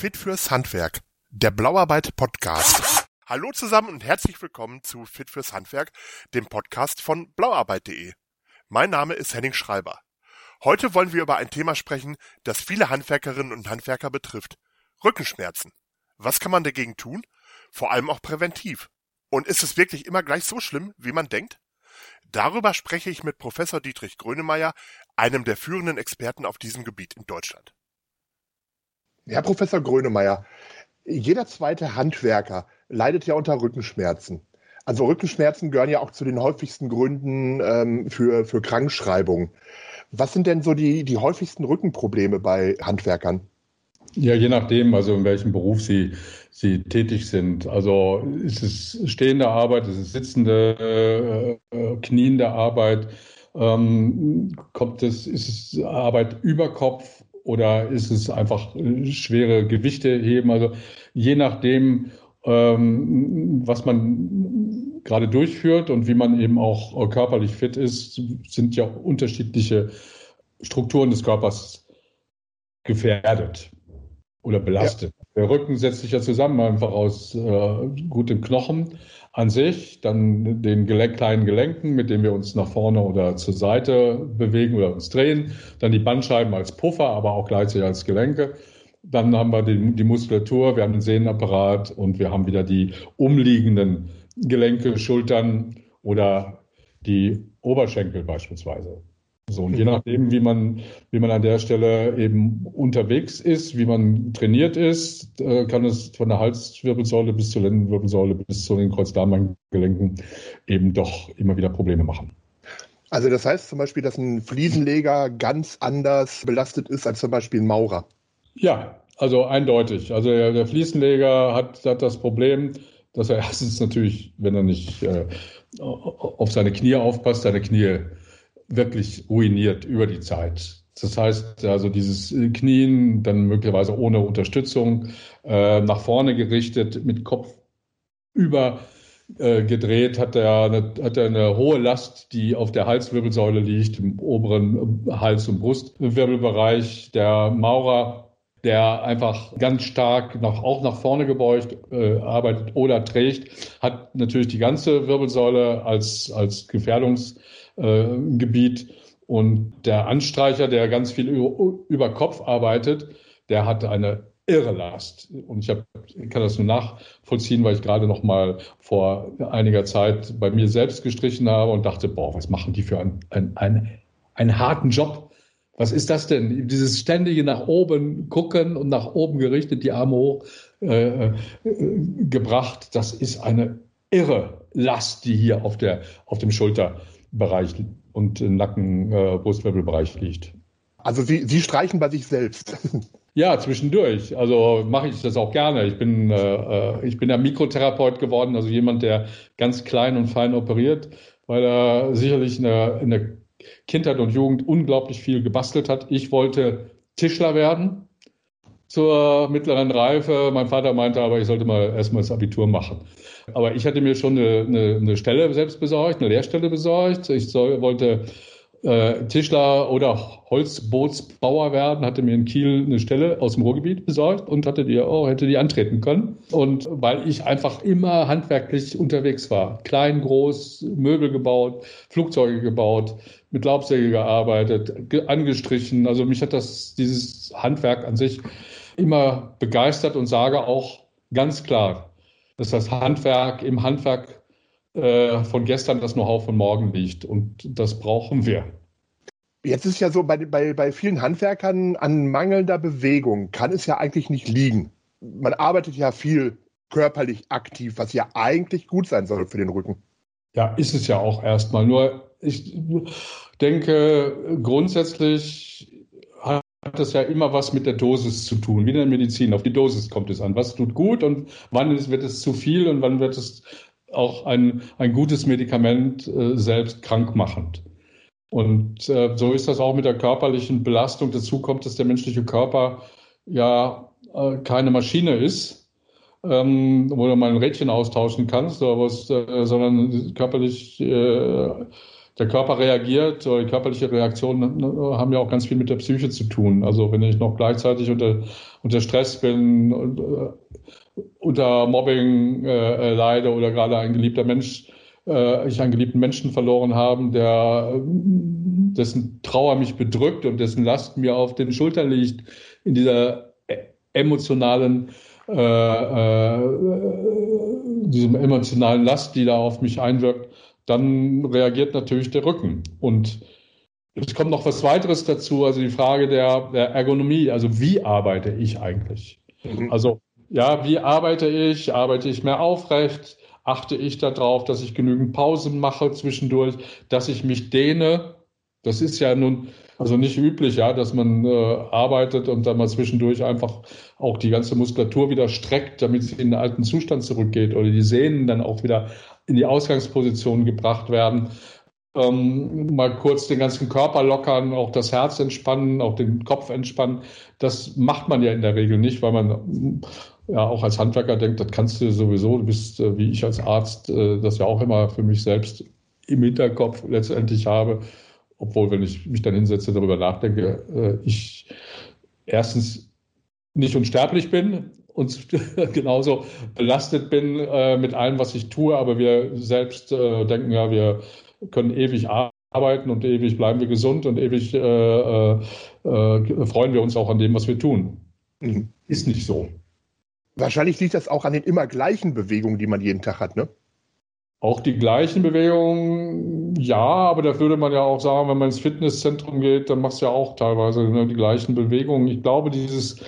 Fit fürs Handwerk, der Blauarbeit Podcast. Hallo zusammen und herzlich willkommen zu Fit fürs Handwerk, dem Podcast von blauarbeit.de. Mein Name ist Henning Schreiber. Heute wollen wir über ein Thema sprechen, das viele Handwerkerinnen und Handwerker betrifft. Rückenschmerzen. Was kann man dagegen tun? Vor allem auch präventiv. Und ist es wirklich immer gleich so schlimm, wie man denkt? Darüber spreche ich mit Professor Dietrich Grönemeyer, einem der führenden Experten auf diesem Gebiet in Deutschland. Herr Professor Grönemeyer, jeder zweite Handwerker leidet ja unter Rückenschmerzen. Also Rückenschmerzen gehören ja auch zu den häufigsten Gründen ähm, für, für Krankschreibung. Was sind denn so die, die häufigsten Rückenprobleme bei Handwerkern? Ja, je nachdem, also in welchem Beruf Sie, Sie tätig sind. Also ist es stehende Arbeit, ist es sitzende, äh, äh kniende Arbeit, ähm, kommt es, ist es Arbeit über Kopf oder ist es einfach äh, schwere Gewichte heben? Also je nachdem, ähm, was man gerade durchführt und wie man eben auch körperlich fit ist, sind ja unterschiedliche Strukturen des Körpers gefährdet oder belastet. Der Rücken setzt sich ja zusammen einfach aus äh, gutem Knochen an sich, dann den Gelenk, kleinen Gelenken, mit denen wir uns nach vorne oder zur Seite bewegen oder uns drehen, dann die Bandscheiben als Puffer, aber auch gleichzeitig als Gelenke. Dann haben wir die, die Muskulatur, wir haben den Sehnenapparat und wir haben wieder die umliegenden Gelenke, Schultern oder die Oberschenkel beispielsweise. So, und je nachdem, wie man, wie man an der Stelle eben unterwegs ist, wie man trainiert ist, äh, kann es von der Halswirbelsäule bis zur Lendenwirbelsäule bis zu den Kreuzdarmgelenken eben doch immer wieder Probleme machen. Also das heißt zum Beispiel, dass ein Fliesenleger ganz anders belastet ist als zum Beispiel ein Maurer. Ja, also eindeutig. Also der, der Fliesenleger hat, hat das Problem, dass er erstens natürlich, wenn er nicht äh, auf seine Knie aufpasst, seine Knie wirklich ruiniert über die Zeit. Das heißt, also dieses Knien, dann möglicherweise ohne Unterstützung, äh, nach vorne gerichtet, mit Kopf über äh, gedreht, hat er, eine, hat er eine hohe Last, die auf der Halswirbelsäule liegt, im oberen Hals- und Brustwirbelbereich. Der Maurer, der einfach ganz stark nach, auch nach vorne gebeugt äh, arbeitet oder trägt, hat natürlich die ganze Wirbelsäule als, als Gefährdungs- äh. Und der Anstreicher, der ganz viel über, über Kopf arbeitet, der hat eine irre Last. Und ich, hab, kann das nur nachvollziehen, weil ich gerade noch mal vor einiger Zeit bei mir selbst gestrichen habe und dachte, boah, was machen die für einen, einen, einen, einen harten Job? Was ist das denn? Dieses ständige nach oben gucken und nach oben gerichtet, die Arme hoch äh, äh, gebracht, das ist eine irre Last, die hier auf, der, auf dem Schulter Bereich und Nacken, äh, liegt. Also Sie, Sie streichen bei sich selbst. Ja, zwischendurch. Also mache ich das auch gerne. Ich bin, äh, äh, ich bin ja Mikrotherapeut geworden, also jemand, der ganz klein und fein operiert, weil er sicherlich in der, in der Kindheit und Jugend unglaublich viel gebastelt hat. Ich wollte Tischler werden zur mittleren Reife. Mein Vater meinte aber, ich sollte mal erstmal das Abitur machen. Aber ich hatte mir schon eine, eine, eine Stelle selbst besorgt, eine Lehrstelle besorgt. Ich soll, wollte äh, Tischler oder Holzbootsbauer werden, hatte mir in Kiel eine Stelle aus dem Ruhrgebiet besorgt und hatte die auch, hätte die antreten können. Und weil ich einfach immer handwerklich unterwegs war, klein, groß, Möbel gebaut, Flugzeuge gebaut, mit Laubsäge gearbeitet, angestrichen. Also mich hat das, dieses Handwerk an sich immer begeistert und sage auch ganz klar, dass das Handwerk im Handwerk äh, von gestern das Know-how von morgen liegt. Und das brauchen wir. Jetzt ist ja so, bei, bei, bei vielen Handwerkern an mangelnder Bewegung kann es ja eigentlich nicht liegen. Man arbeitet ja viel körperlich aktiv, was ja eigentlich gut sein soll für den Rücken. Ja, ist es ja auch erstmal. Nur ich denke, grundsätzlich hat das ja immer was mit der Dosis zu tun, wie in der Medizin. Auf die Dosis kommt es an. Was tut gut und wann wird es zu viel und wann wird es auch ein, ein gutes Medikament äh, selbst krankmachend. Und äh, so ist das auch mit der körperlichen Belastung. Dazu kommt, dass der menschliche Körper ja äh, keine Maschine ist, ähm, wo du mal ein Rädchen austauschen kannst, aber es, äh, sondern körperlich äh, der Körper reagiert, die körperliche Reaktionen ne, haben ja auch ganz viel mit der Psyche zu tun. Also wenn ich noch gleichzeitig unter, unter Stress bin, äh, unter Mobbing äh, leide oder gerade ein geliebter Mensch, äh, ich einen geliebten Menschen verloren habe, der dessen Trauer mich bedrückt und dessen Last mir auf den Schultern liegt, in dieser e-, emotionalen äh, äh, diesem emotionalen Last, die da auf mich einwirkt, dann reagiert natürlich der Rücken. Und es kommt noch was weiteres dazu, also die Frage der, der Ergonomie, also wie arbeite ich eigentlich? Mhm. Also ja, wie arbeite ich? Arbeite ich mehr aufrecht? Achte ich darauf, dass ich genügend Pausen mache zwischendurch, dass ich mich dehne? Das ist ja nun also nicht üblich, ja, dass man äh, arbeitet und dann mal zwischendurch einfach auch die ganze Muskulatur wieder streckt, damit sie in den alten Zustand zurückgeht oder die Sehnen dann auch wieder in die Ausgangsposition gebracht werden. Ähm, mal kurz den ganzen Körper lockern, auch das Herz entspannen, auch den Kopf entspannen. Das macht man ja in der Regel nicht, weil man ja auch als Handwerker denkt, das kannst du sowieso. Du bist äh, wie ich als Arzt, äh, das ja auch immer für mich selbst im Hinterkopf letztendlich habe. Obwohl, wenn ich mich dann hinsetze, darüber nachdenke, äh, ich erstens nicht unsterblich bin und genauso belastet bin äh, mit allem, was ich tue, aber wir selbst äh, denken ja, wir können ewig arbeiten und ewig bleiben wir gesund und ewig äh, äh, äh, freuen wir uns auch an dem, was wir tun. Mhm. Ist nicht so. Wahrscheinlich liegt das auch an den immer gleichen Bewegungen, die man jeden Tag hat, ne? Auch die gleichen Bewegungen, ja, aber da würde man ja auch sagen, wenn man ins Fitnesszentrum geht, dann machst du ja auch teilweise ne, die gleichen Bewegungen. Ich glaube, dieses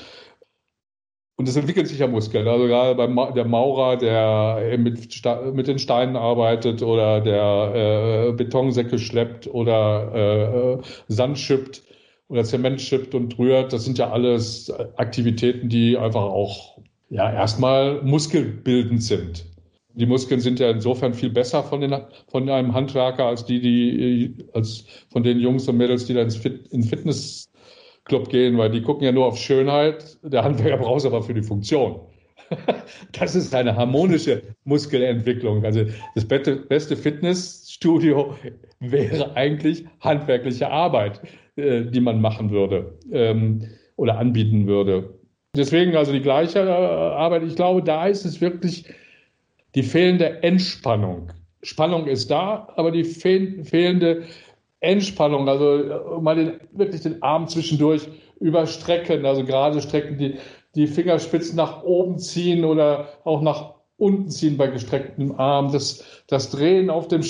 und es entwickelt sich ja Muskeln. Also gerade beim Ma der Maurer, der mit, mit den Steinen arbeitet oder der äh, Betonsäcke schleppt oder äh, Sand schippt oder Zement schippt und rührt, das sind ja alles Aktivitäten, die einfach auch ja erstmal muskelbildend sind. Die Muskeln sind ja insofern viel besser von, den, von einem Handwerker als die, die als von den Jungs und Mädels, die da ins Fit, in Fitness Club gehen, weil die gucken ja nur auf Schönheit. Der Handwerker braucht es aber für die Funktion. Das ist eine harmonische Muskelentwicklung. Also das beste Fitnessstudio wäre eigentlich handwerkliche Arbeit, äh, die man machen würde ähm, oder anbieten würde. Deswegen also die gleiche äh, Arbeit. Ich glaube, da ist es wirklich die fehlende Entspannung. Spannung ist da, aber die fehlende Entspannung, also äh, mal den, wirklich den Arm zwischendurch überstrecken, also gerade strecken, die, die Fingerspitzen nach oben ziehen oder auch nach unten ziehen bei gestrecktem Arm, das, das Drehen auf dem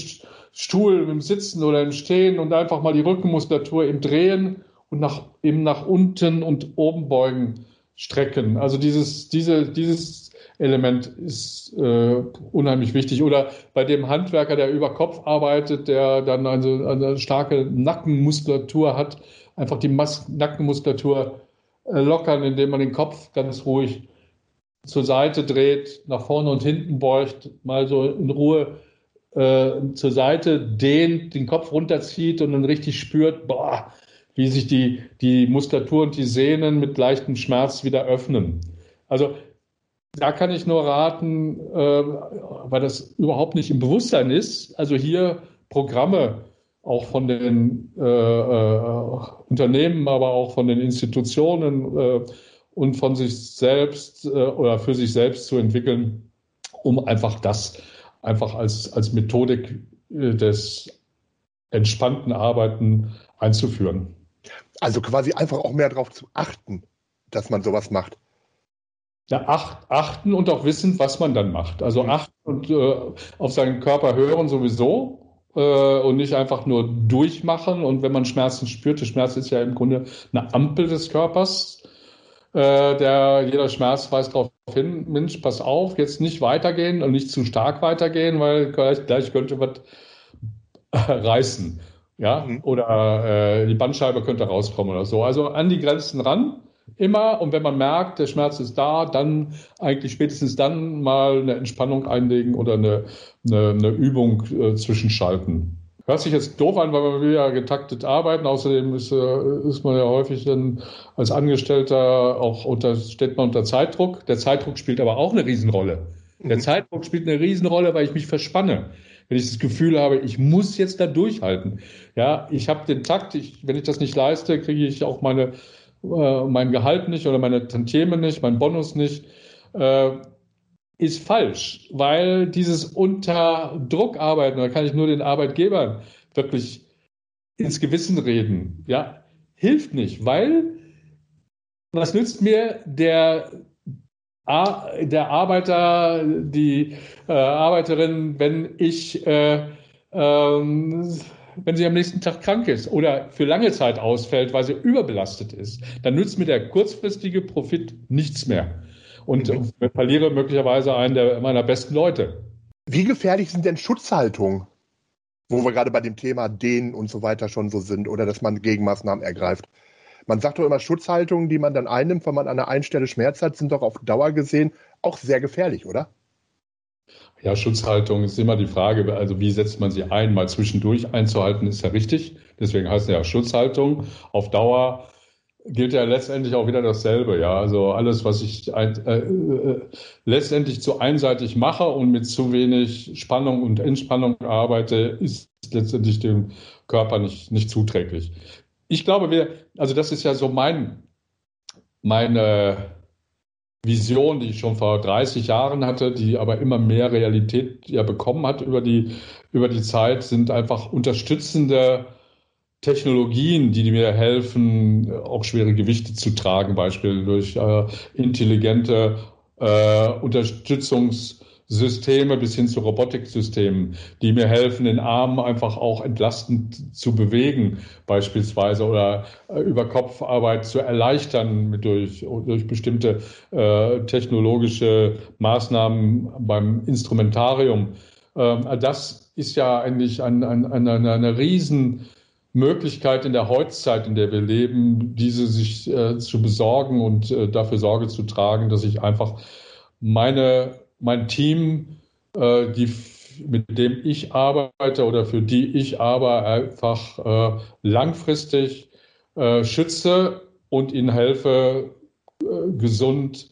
Stuhl, im Sitzen oder im Stehen und einfach mal die Rückenmuskulatur im Drehen und nach, eben nach unten und oben beugen, strecken. Also dieses, diese, dieses Element ist äh, unheimlich wichtig. Oder bei dem Handwerker, der über Kopf arbeitet, der dann eine, eine starke Nackenmuskulatur hat, einfach die Mas Nackenmuskulatur äh, lockern, indem man den Kopf ganz ruhig zur Seite dreht, nach vorne und hinten beugt, mal so in Ruhe äh, zur Seite dehnt, den Kopf runterzieht und dann richtig spürt, boah, wie sich die, die Muskulatur und die Sehnen mit leichtem Schmerz wieder öffnen. Also da kann ich nur raten, äh, weil das überhaupt nicht im Bewusstsein ist, also hier Programme auch von den äh, äh, Unternehmen, aber auch von den Institutionen äh, und von sich selbst äh, oder für sich selbst zu entwickeln, um einfach das einfach als, als Methodik äh, des entspannten Arbeiten einzuführen. Also quasi einfach auch mehr darauf zu achten, dass man sowas macht. Ja, acht, achten und auch wissen, was man dann macht. Also mhm. achten und äh, auf seinen Körper hören sowieso äh, und nicht einfach nur durchmachen. Und wenn man Schmerzen spürt, der Schmerz ist ja im Grunde eine Ampel des Körpers. Äh, der jeder Schmerz weist darauf hin, Mensch, pass auf, jetzt nicht weitergehen und nicht zu stark weitergehen, weil gleich, gleich könnte was reißen. Ja, mhm. oder äh, die Bandscheibe könnte rauskommen oder so. Also an die Grenzen ran immer. Und wenn man merkt, der Schmerz ist da, dann eigentlich spätestens dann mal eine Entspannung einlegen oder eine, eine, eine Übung äh, zwischenschalten. Hört sich jetzt doof an, weil wir ja getaktet arbeiten. Außerdem ist, äh, ist man ja häufig dann als Angestellter auch unter, steht man unter Zeitdruck. Der Zeitdruck spielt aber auch eine Riesenrolle. Der mhm. Zeitdruck spielt eine Riesenrolle, weil ich mich verspanne. Wenn ich das Gefühl habe, ich muss jetzt da durchhalten. Ja, ich habe den Takt, ich, wenn ich das nicht leiste, kriege ich auch meine, äh, mein Gehalt nicht oder meine Tantieme nicht, mein Bonus nicht. Äh, ist falsch, weil dieses unter Druck arbeiten, da kann ich nur den Arbeitgebern wirklich ins Gewissen reden, ja, hilft nicht, weil was nützt mir der, der Arbeiter, die äh, Arbeiterin, wenn ich, äh, ähm, wenn sie am nächsten Tag krank ist oder für lange Zeit ausfällt, weil sie überbelastet ist, dann nützt mir der kurzfristige Profit nichts mehr und mhm. verliere möglicherweise einen der, meiner besten Leute. Wie gefährlich sind denn Schutzhaltungen, wo wir gerade bei dem Thema Dehnen und so weiter schon so sind oder dass man Gegenmaßnahmen ergreift? Man sagt doch immer, Schutzhaltungen, die man dann einnimmt, wenn man an einer einen Stelle Schmerz hat, sind doch auf Dauer gesehen auch sehr gefährlich, oder? Ja, Schutzhaltung ist immer die Frage, also wie setzt man sie ein? Mal zwischendurch einzuhalten ist ja richtig. Deswegen heißt es ja Schutzhaltung. Auf Dauer gilt ja letztendlich auch wieder dasselbe. Ja, also alles, was ich ein, äh, äh, letztendlich zu einseitig mache und mit zu wenig Spannung und Entspannung arbeite, ist letztendlich dem Körper nicht, nicht zuträglich. Ich glaube, wir, also das ist ja so mein, meine Vision, die ich schon vor 30 Jahren hatte, die aber immer mehr Realität ja bekommen hat über die, über die Zeit, sind einfach unterstützende Technologien, die mir helfen, auch schwere Gewichte zu tragen, beispielsweise durch äh, intelligente äh, Unterstützungssysteme bis hin zu Robotiksystemen, die mir helfen, den Arm einfach auch entlastend zu bewegen, beispielsweise, oder äh, über Kopfarbeit zu erleichtern durch, durch bestimmte äh, technologische Maßnahmen beim Instrumentarium. Ähm, das ist ja eigentlich ein, ein, eine, eine riesen in der Heutzeit, in der wir leben, diese sich äh, zu besorgen und äh, dafür Sorge zu tragen, dass ich einfach meine, mein Team, äh, die, mit dem ich arbeite oder für die ich arbeite, einfach äh, langfristig äh, schütze und ihnen helfe, äh, gesund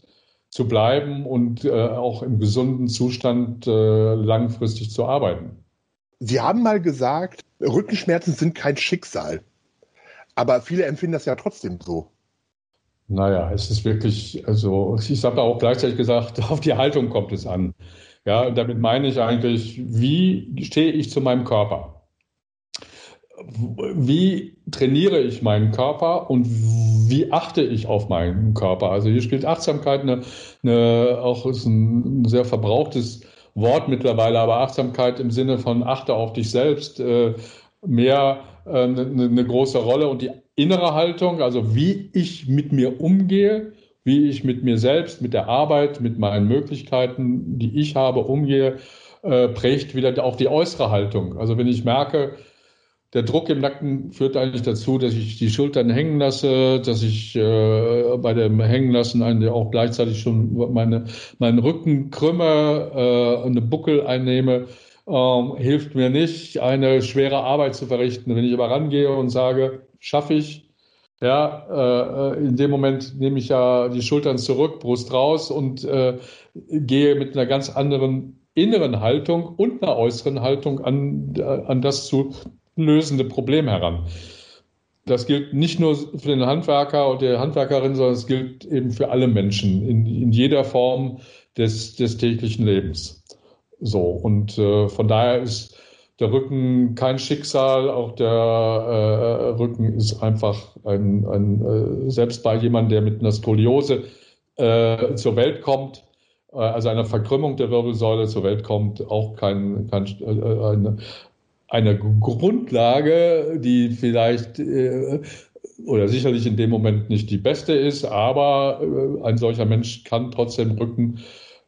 zu bleiben und auch im gesunden Zustand langfristig zu arbeiten. Sie haben mal gesagt, Rückenschmerzen sind kein Schicksal. Aber viele empfinden das ja trotzdem so. Naja, es ist wirklich, also ich habe auch gleichzeitig gesagt, auf die Haltung kommt es an. Ja, damit meine ich eigentlich, wie stehe ich zu meinem Körper? Wie trainiere ich meinen Körper und wie achte ich auf meinen Körper? Also hier spielt Achtsamkeit eine, eine auch ist ein sehr verbrauchtes Wort mittlerweile, aber Achtsamkeit im Sinne von achte auf dich selbst äh, mehr äh, eine, eine große Rolle und die innere Haltung, also wie ich mit mir umgehe, wie ich mit mir selbst, mit der Arbeit, mit meinen Möglichkeiten, die ich habe, umgehe, äh, prägt wieder auch die äußere Haltung. Also wenn ich merke, der Druck im Nacken führt eigentlich dazu, dass ich die Schultern hängen lasse, dass ich äh, bei dem Hängenlassen auch gleichzeitig schon meine, meinen Rücken krümme, äh, eine Buckel einnehme, ähm, hilft mir nicht, eine schwere Arbeit zu verrichten. Wenn ich aber rangehe und sage, schaffe ich, ja, äh, in dem Moment nehme ich ja die Schultern zurück, Brust raus und äh, gehe mit einer ganz anderen inneren Haltung und einer äußeren Haltung an, an das zu lösende Problem heran. Das gilt nicht nur für den Handwerker und die Handwerkerin, sondern es gilt eben für alle Menschen in, in jeder Form des, des täglichen Lebens. So, und äh, von daher ist der Rücken kein Schicksal, auch der äh, Rücken ist einfach ein, ein äh, selbst bei jemandem, der mit einer Skoliose äh, zur Welt kommt, äh, also einer Verkrümmung der Wirbelsäule zur Welt kommt, auch kein, kein äh, eine, eine Grundlage, die vielleicht äh, oder sicherlich in dem Moment nicht die beste ist, aber ein solcher Mensch kann trotzdem Rücken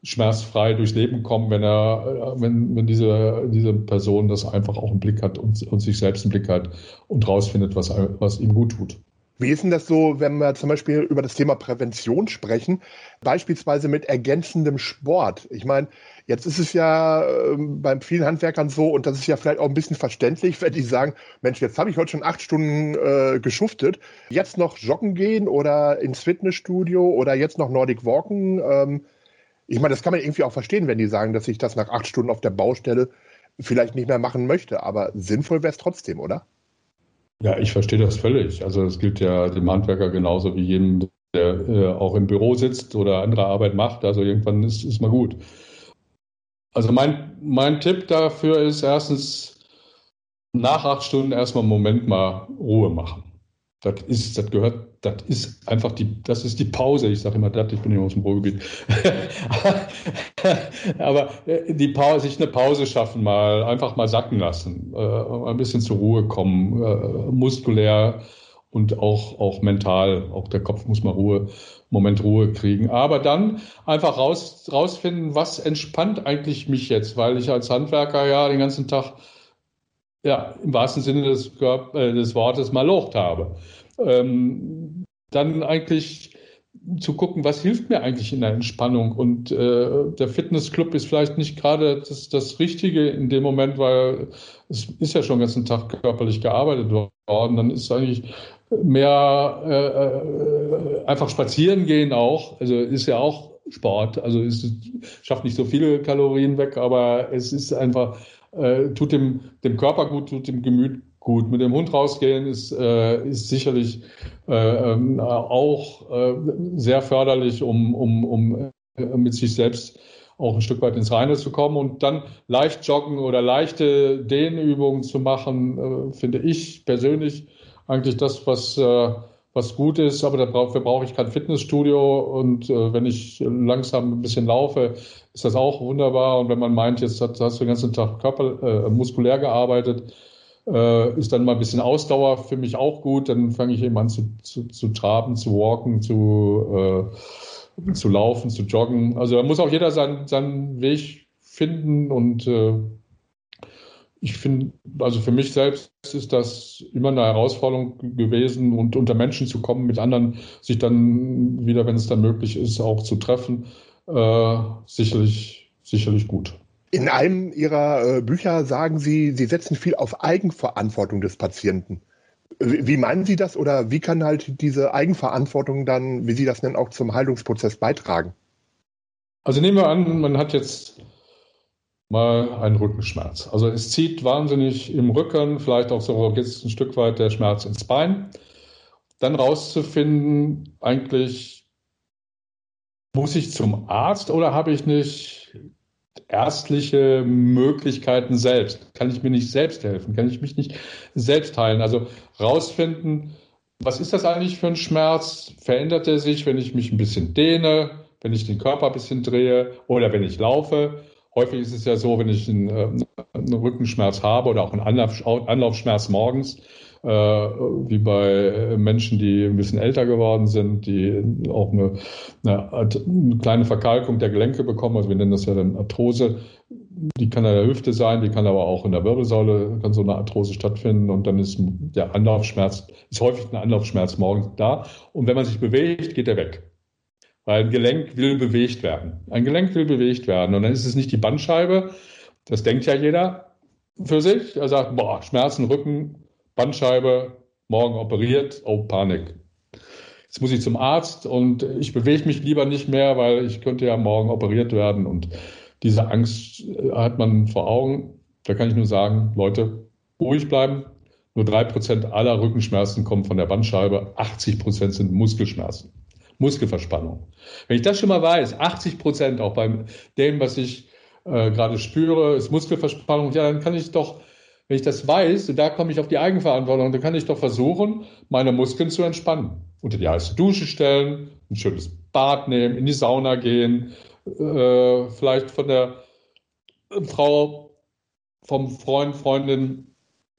schmerzfrei durchs Leben kommen, wenn er, äh, wenn, wenn diese, diese Person das einfach auch im Blick hat und, und sich selbst im Blick hat und rausfindet, was, was ihm gut tut. Wie ist denn das so, wenn wir zum Beispiel über das Thema Prävention sprechen, beispielsweise mit ergänzendem Sport? Ich meine, jetzt ist es ja äh, bei vielen Handwerkern so, und das ist ja vielleicht auch ein bisschen verständlich, wenn die sagen, Mensch, jetzt habe ich heute schon acht Stunden äh, geschuftet, jetzt noch joggen gehen oder ins Fitnessstudio oder jetzt noch Nordic Walken. Ähm, ich meine, das kann man irgendwie auch verstehen, wenn die sagen, dass sich das nach acht Stunden auf der Baustelle vielleicht nicht mehr machen möchte. Aber sinnvoll wäre es trotzdem, oder? Ja, ich verstehe das völlig. Also es gilt ja dem Handwerker genauso wie jedem, der äh, auch im Büro sitzt oder andere Arbeit macht. Also irgendwann ist, ist mal gut. Also mein, mein Tipp dafür ist erstens, nach acht Stunden erstmal einen Moment mal Ruhe machen. Das ist, das gehört, das ist einfach die, das ist die Pause. Ich sage immer das, ich bin hier aus dem Ruhrgebiet. Aber äh, die Pause, sich eine Pause schaffen, mal einfach mal sacken lassen, äh, ein bisschen zur Ruhe kommen, äh, muskulär und auch, auch mental. Auch der Kopf muss mal Ruhe, Moment Ruhe kriegen. Aber dann einfach raus, rausfinden, was entspannt eigentlich mich jetzt, weil ich als Handwerker ja den ganzen Tag ja, im wahrsten Sinne des, äh, des Wortes malocht habe. Ähm, dann eigentlich zu gucken, was hilft mir eigentlich in der Entspannung. Und äh, der Fitnessclub ist vielleicht nicht gerade das, das Richtige in dem Moment, weil es ist ja schon den ganzen Tag körperlich gearbeitet worden. Dann ist eigentlich mehr äh, äh einfach spazieren gehen auch. Also ist ja auch Sport. Also es schafft nicht so viele Kalorien weg, aber es ist einfach äh, tut dem, dem Körper gut, tut dem Gemüt gut. Mit dem Hund rausgehen ist, äh, ist sicherlich äh, ähm, auch äh, sehr förderlich, um, um, um äh, mit sich selbst auch ein Stück weit ins Reine zu kommen und dann leicht joggen oder leichte Dehnübungen zu machen, äh, finde ich persönlich eigentlich das, was äh, was gut ist, aber dafür brauche ich kein Fitnessstudio und äh, wenn ich langsam ein bisschen laufe, ist das auch wunderbar. Und wenn man meint, jetzt hast, hast du den ganzen Tag körper, äh, muskulär gearbeitet, äh, ist dann mal ein bisschen Ausdauer für mich auch gut. Dann fange ich eben an zu, zu, zu traben, zu walken, zu, äh, zu laufen, zu joggen. Also da muss auch jeder seinen, seinen Weg finden und äh, ich finde, also für mich selbst ist das immer eine Herausforderung gewesen und unter Menschen zu kommen, mit anderen sich dann wieder, wenn es dann möglich ist, auch zu treffen, äh, sicherlich, sicherlich gut. In einem Ihrer äh, Bücher sagen Sie, Sie setzen viel auf Eigenverantwortung des Patienten. Wie meinen Sie das oder wie kann halt diese Eigenverantwortung dann, wie Sie das nennen, auch zum Heilungsprozess beitragen? Also nehmen wir an, man hat jetzt mal einen Rückenschmerz. Also es zieht wahnsinnig im Rücken, vielleicht auch so es ein Stück weit der Schmerz ins Bein. Dann rauszufinden, eigentlich muss ich zum Arzt oder habe ich nicht ärztliche Möglichkeiten selbst? Kann ich mir nicht selbst helfen? Kann ich mich nicht selbst heilen? Also rausfinden, was ist das eigentlich für ein Schmerz? Verändert er sich, wenn ich mich ein bisschen dehne, wenn ich den Körper ein bisschen drehe oder wenn ich laufe? Häufig ist es ja so, wenn ich einen, äh, einen Rückenschmerz habe oder auch einen Anlauf, Anlaufschmerz morgens, äh, wie bei Menschen, die ein bisschen älter geworden sind, die auch eine, eine, eine, kleine Verkalkung der Gelenke bekommen. Also wir nennen das ja dann Arthrose. Die kann in der Hüfte sein, die kann aber auch in der Wirbelsäule, kann so eine Arthrose stattfinden und dann ist der Anlaufschmerz, ist häufig ein Anlaufschmerz morgens da. Und wenn man sich bewegt, geht er weg. Weil ein Gelenk will bewegt werden. Ein Gelenk will bewegt werden. Und dann ist es nicht die Bandscheibe. Das denkt ja jeder für sich. Er sagt, boah, Schmerzen, Rücken, Bandscheibe, morgen operiert, oh, Panik. Jetzt muss ich zum Arzt und ich bewege mich lieber nicht mehr, weil ich könnte ja morgen operiert werden. Und diese Angst äh, hat man vor Augen. Da kann ich nur sagen, Leute, ruhig bleiben. Nur drei Prozent aller Rückenschmerzen kommen von der Bandscheibe. 80 Prozent sind Muskelschmerzen. Muskelverspannung. Wenn ich das schon mal weiß, 80 Prozent auch bei dem, was ich äh, gerade spüre, ist Muskelverspannung, ja, dann kann ich doch, wenn ich das weiß, und da komme ich auf die Eigenverantwortung, dann kann ich doch versuchen, meine Muskeln zu entspannen. Unter die heiße Dusche stellen, ein schönes Bad nehmen, in die Sauna gehen, äh, vielleicht von der Frau, vom Freund, Freundin,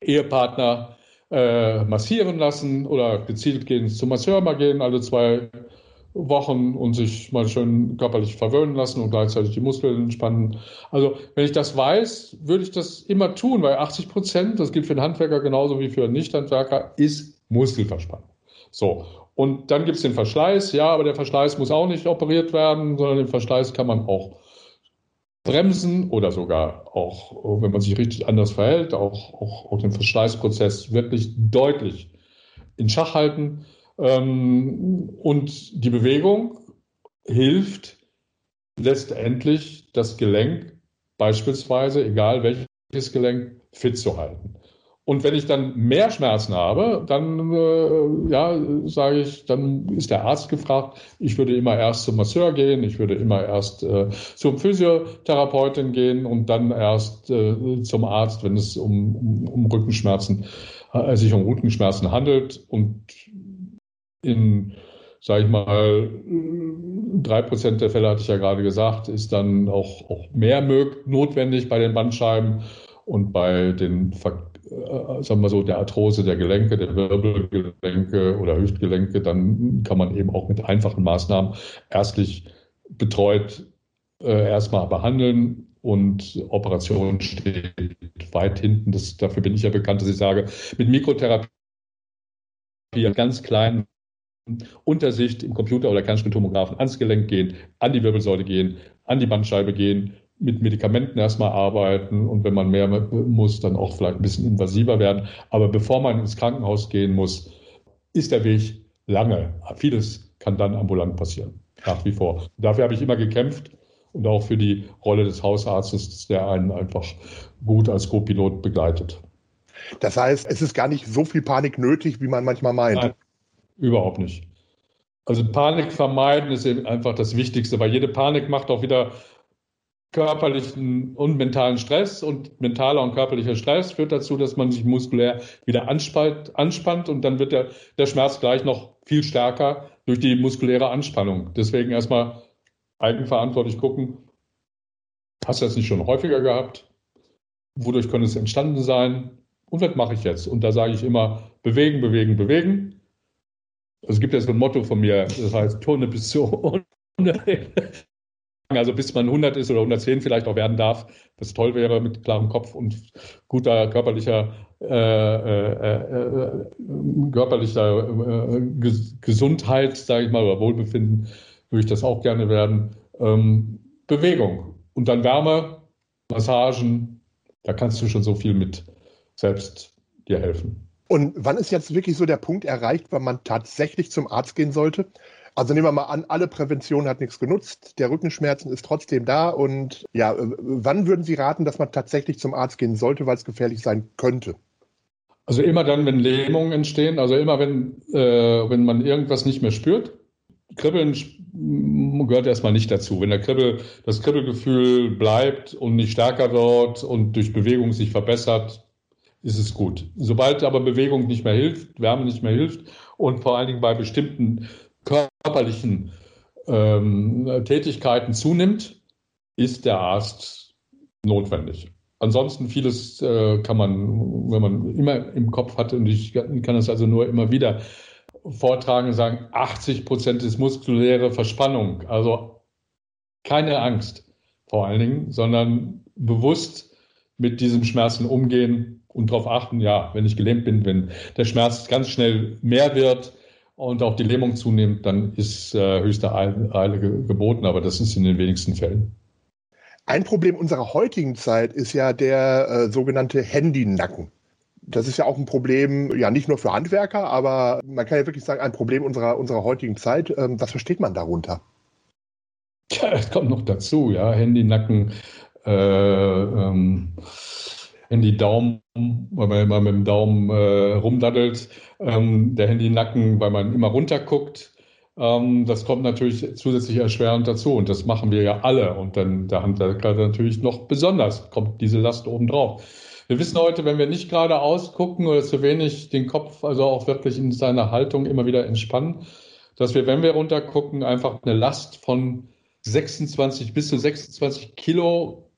Ehepartner äh, massieren lassen oder gezielt gehen zum Masseur mal gehen, alle zwei Wochen und sich mal schön körperlich verwöhnen lassen und gleichzeitig die Muskeln entspannen. Also wenn ich das weiß, würde ich das immer tun, weil 80 Prozent, das gilt für den Handwerker genauso wie für einen Nicht-Handwerker, ist Muskelverspannung. So, und dann gibt es den Verschleiß. Ja, aber der Verschleiß muss auch nicht operiert werden, sondern den Verschleiß kann man auch bremsen oder sogar auch, wenn man sich richtig anders verhält, auch, auch, auch den Verschleißprozess wirklich deutlich in Schach halten. Ähm, und die Bewegung hilft letztendlich das Gelenk beispielsweise, egal welches Gelenk fit zu halten. Und wenn ich dann mehr Schmerzen habe, dann äh, ja, sage ich, dann ist der Arzt gefragt. Ich würde immer erst zum Masseur gehen, ich würde immer erst äh, zum Physiotherapeutin gehen und dann erst äh, zum Arzt, wenn es um, um, um Rückenschmerzen, äh, sich um Rückenschmerzen handelt. Und in, sage ich mal, drei Prozent der Fälle hatte ich ja gerade gesagt, ist dann auch, auch mehr notwendig bei den Bandscheiben und bei den äh, sagen wir so, der Arthrose der Gelenke, der Wirbelgelenke oder Hüftgelenke, dann kann man eben auch mit einfachen Maßnahmen erstlich betreut äh, erstmal behandeln und Operation steht weit hinten. Das, dafür bin ich ja bekannt, dass ich sage, mit Mikrotherapie ganz kleinen Untersicht im Computer oder Kernspintomographen ans Gelenk gehen, an die Wirbelsäule gehen, an die Bandscheibe gehen, mit Medikamenten erstmal arbeiten und wenn man mehr muss, dann auch vielleicht ein bisschen invasiver werden. Aber bevor man ins Krankenhaus gehen muss, ist der Weg lange. Vieles kann dann ambulant passieren, nach wie vor. Dafür habe ich immer gekämpft und auch für die Rolle des Hausarztes, der einen einfach gut als Co-Pilot begleitet. Das heißt, es ist gar nicht so viel Panik nötig, wie man manchmal meint. Nein, überhaupt nicht. Also Panik vermeiden ist eben einfach das Wichtigste, weil jede Panik macht auch wieder körperlichen und mentalen Stress und mentaler und körperlicher Stress führt dazu, dass man sich muskulär wieder anspannt, anspannt und dann wird der, der Schmerz gleich noch viel stärker durch die muskuläre Anspannung. Deswegen erstmal eigenverantwortlich gucken, hast du das nicht schon häufiger gehabt? Wodurch könnte es entstanden sein? Und was mache ich jetzt? Und da sage ich immer, bewegen, bewegen, bewegen. Also es gibt so ein Motto von mir, das heißt, Turne bis zur also bis man 100 ist oder 110 vielleicht auch werden darf, was toll wäre mit klarem Kopf und guter körperlicher, äh, äh, äh, körperlicher äh, Gesundheit, sage ich mal, oder Wohlbefinden, würde ich das auch gerne werden. Ähm, Bewegung und dann Wärme, Massagen, da kannst du schon so viel mit selbst dir helfen. Und wann ist jetzt wirklich so der Punkt erreicht, wann man tatsächlich zum Arzt gehen sollte? Also nehmen wir mal an, alle Prävention hat nichts genutzt, der Rückenschmerzen ist trotzdem da und ja, äh, wann würden Sie raten, dass man tatsächlich zum Arzt gehen sollte, weil es gefährlich sein könnte? Also immer dann, wenn Lähmungen entstehen, also immer wenn, äh, wenn man irgendwas nicht mehr spürt. Kribbeln gehört erstmal nicht dazu. Wenn der Kribbel, das Kribbelgefühl bleibt und nicht stärker wird und durch Bewegung sich verbessert, ist es gut. Sobald aber Bewegung nicht mehr hilft, Wärme nicht mehr hilft und vor allen Dingen bei bestimmten körperlichen ähm, Tätigkeiten zunimmt, ist der Arzt notwendig. Ansonsten vieles äh, kann man, wenn man immer im Kopf hat, und ich kann es also nur immer wieder vortragen sagen, 80 Prozent ist muskuläre Verspannung. Also keine Angst vor allen Dingen, sondern bewusst mit diesem Schmerzen umgehen und darauf achten, ja, wenn ich gelähmt bin, wenn der Schmerz ganz schnell mehr wird, und auch die Lähmung zunimmt, dann ist äh, höchste Eile geboten, aber das ist in den wenigsten Fällen. Ein Problem unserer heutigen Zeit ist ja der äh, sogenannte Handynacken. Das ist ja auch ein Problem, ja nicht nur für Handwerker, aber man kann ja wirklich sagen, ein Problem unserer, unserer heutigen Zeit. Ähm, was versteht man darunter? Ja, es kommt noch dazu, ja, Handynacken. Äh, ähm, Handy-Daumen, weil man immer mit dem Daumen äh, rumdaddelt, ähm, der Handy-Nacken, weil man immer runterguckt. Ähm, das kommt natürlich zusätzlich erschwerend dazu und das machen wir ja alle. Und dann der Handwerker natürlich noch besonders kommt diese Last obendrauf. Wir wissen heute, wenn wir nicht gerade ausgucken oder zu wenig den Kopf, also auch wirklich in seiner Haltung immer wieder entspannen, dass wir, wenn wir runtergucken, einfach eine Last von 26 bis zu 26 Kilo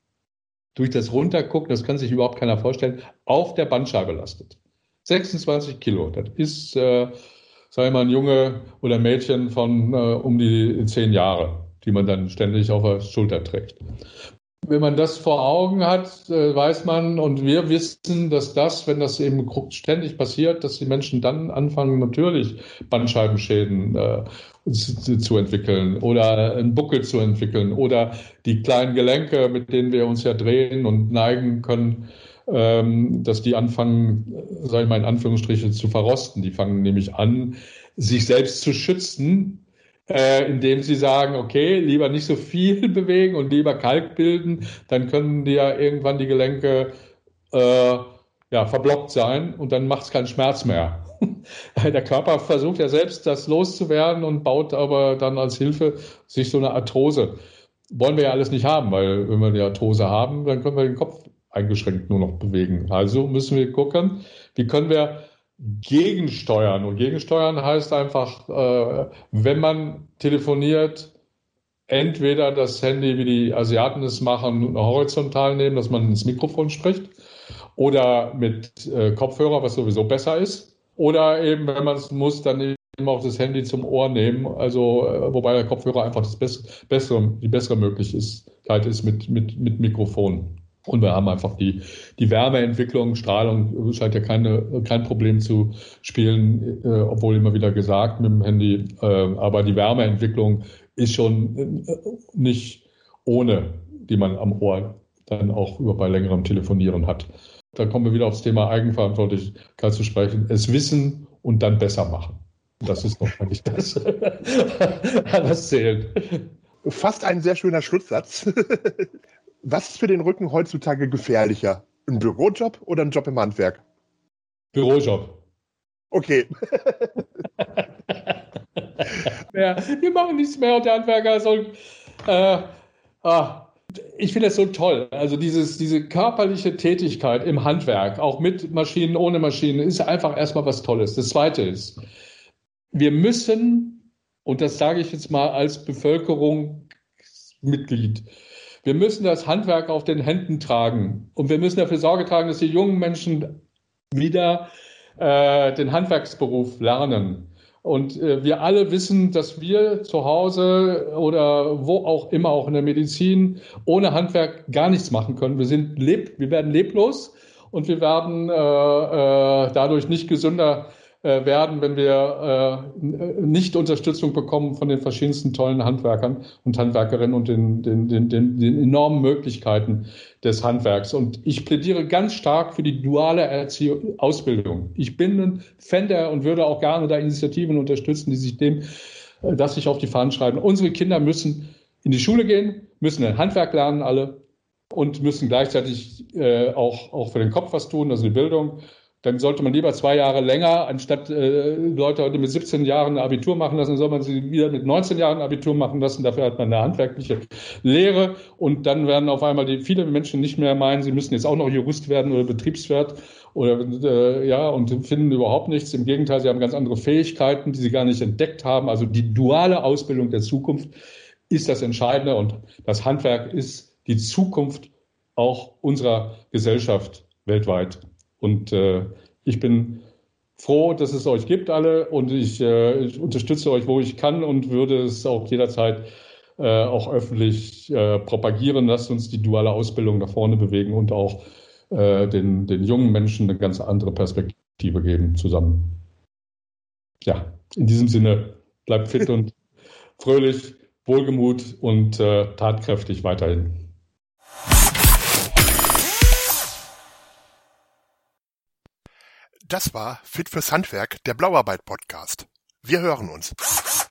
durch das Runtergucken, das kann sich überhaupt keiner vorstellen, auf der Bandscheibe lastet. 26 Kilo, das ist, äh, ich mal, ein Junge oder Mädchen von äh, um die zehn Jahre, die man dann ständig auf der Schulter trägt wenn man das vor Augen hat, äh, weiß man und wir wissen, dass das, wenn das eben ständig passiert, dass die Menschen dann anfangen, natürlich Bandscheibenschäden äh, zu, entwickeln oder einen Buckel zu entwickeln oder die kleinen Gelenke, mit denen wir uns ja drehen und neigen können, ähm, dass die anfangen, sage ich mal in Anführungsstrichen, zu verrosten. Die fangen nämlich an, sich selbst zu schützen äh, indem sie sagen, okay, lieber nicht so viel bewegen und lieber Kalk bilden, dann können die ja irgendwann die Gelenke äh, ja, verblockt sein und dann macht es keinen Schmerz mehr. Der Körper versucht ja selbst, das loszuwerden und baut aber dann als Hilfe sich so eine Arthrose. Wollen wir ja alles nicht haben, weil wenn wir die Arthrose haben, dann können wir den Kopf eingeschränkt nur noch bewegen. Also müssen wir gucken, wie können wir gegensteuern. Und gegensteuern heißt einfach, äh, wenn man telefoniert, entweder das Handy, wie die Asiaten es machen, horizontal nehmen, dass man ins Mikrofon spricht, oder mit äh, Kopfhörer, was sowieso besser ist, oder eben, wenn man es muss, dann eben auch das Handy zum Ohr nehmen, also äh, wobei der Kopfhörer einfach das bessere, die bessere Möglichkeit ist mit, mit, mit Mikrofon. Und wir haben einfach die, die Wärmeentwicklung, Strahlung scheint ja keine, kein Problem zu spielen, äh, obwohl immer wieder gesagt mit dem Handy. Äh, aber die Wärmeentwicklung ist schon äh, nicht ohne, die man am Ohr dann auch über bei längerem Telefonieren hat. Da kommen wir wieder aufs Thema Eigenverantwortlichkeit zu sprechen. Es wissen und dann besser machen. Das ist doch eigentlich das, was zählt. Fast ein sehr schöner Schlusssatz. Was ist für den Rücken heutzutage gefährlicher? Ein Bürojob oder ein Job im Handwerk? Bürojob. Okay. ja, wir machen nichts mehr und der Handwerker soll. Äh, ah, ich finde das so toll. Also dieses, diese körperliche Tätigkeit im Handwerk, auch mit Maschinen, ohne Maschinen, ist einfach erstmal was Tolles. Das Zweite ist, wir müssen, und das sage ich jetzt mal als Bevölkerungsmitglied, wir müssen das Handwerk auf den Händen tragen und wir müssen dafür Sorge tragen, dass die jungen Menschen wieder äh, den Handwerksberuf lernen. Und äh, wir alle wissen, dass wir zu Hause oder wo auch immer, auch in der Medizin, ohne Handwerk gar nichts machen können. Wir sind leb, wir werden leblos und wir werden äh, äh, dadurch nicht gesünder äh, werden, wenn wir äh, nicht Unterstützung bekommen von den verschiedensten tollen Handwerkern und Handwerkerinnen und den, den, den, den, den enormen Möglichkeiten des Handwerks. Und ich plädiere ganz stark für die duale Erziehung, Ausbildung. Ich bin ein Fan der und würde auch gerne da Initiativen unterstützen, die sich dem, äh, dass sich auf die Fahnen schreiben. Unsere Kinder müssen in die Schule gehen, müssen ein Handwerk lernen, alle, und müssen gleichzeitig äh, auch, auch für den Kopf was tun, also die Bildung dann sollte man lieber zwei Jahre länger, anstatt äh, Leute heute mit 17 Jahren Abitur machen lassen, soll man sie wieder mit 19 Jahren Abitur machen lassen. Dafür hat man eine handwerkliche Lehre und dann werden auf einmal die, viele Menschen nicht mehr meinen, sie müssen jetzt auch noch Jurist werden oder Betriebswirt oder äh, ja und finden überhaupt nichts. Im Gegenteil, sie haben ganz andere Fähigkeiten, die sie gar nicht entdeckt haben. Also die duale Ausbildung der Zukunft ist das Entscheidende und das Handwerk ist die Zukunft auch unserer Gesellschaft weltweit. Und äh, ich bin froh, dass es euch gibt alle und ich, äh, ich, unterstütze euch, wo ich kann und würde es auch jederzeit äh, auch öffentlich äh, propagieren. Lasst uns die duale Ausbildung nach vorne bewegen und auch äh, den, den jungen Menschen eine ganz andere Perspektive geben zusammen. Ja, in diesem Sinne, bleibt fit und fröhlich, wohlgemut und äh, tatkräftig weiterhin. Das war Fit fürs Handwerk, der Blauarbeit Podcast. Wir hören uns.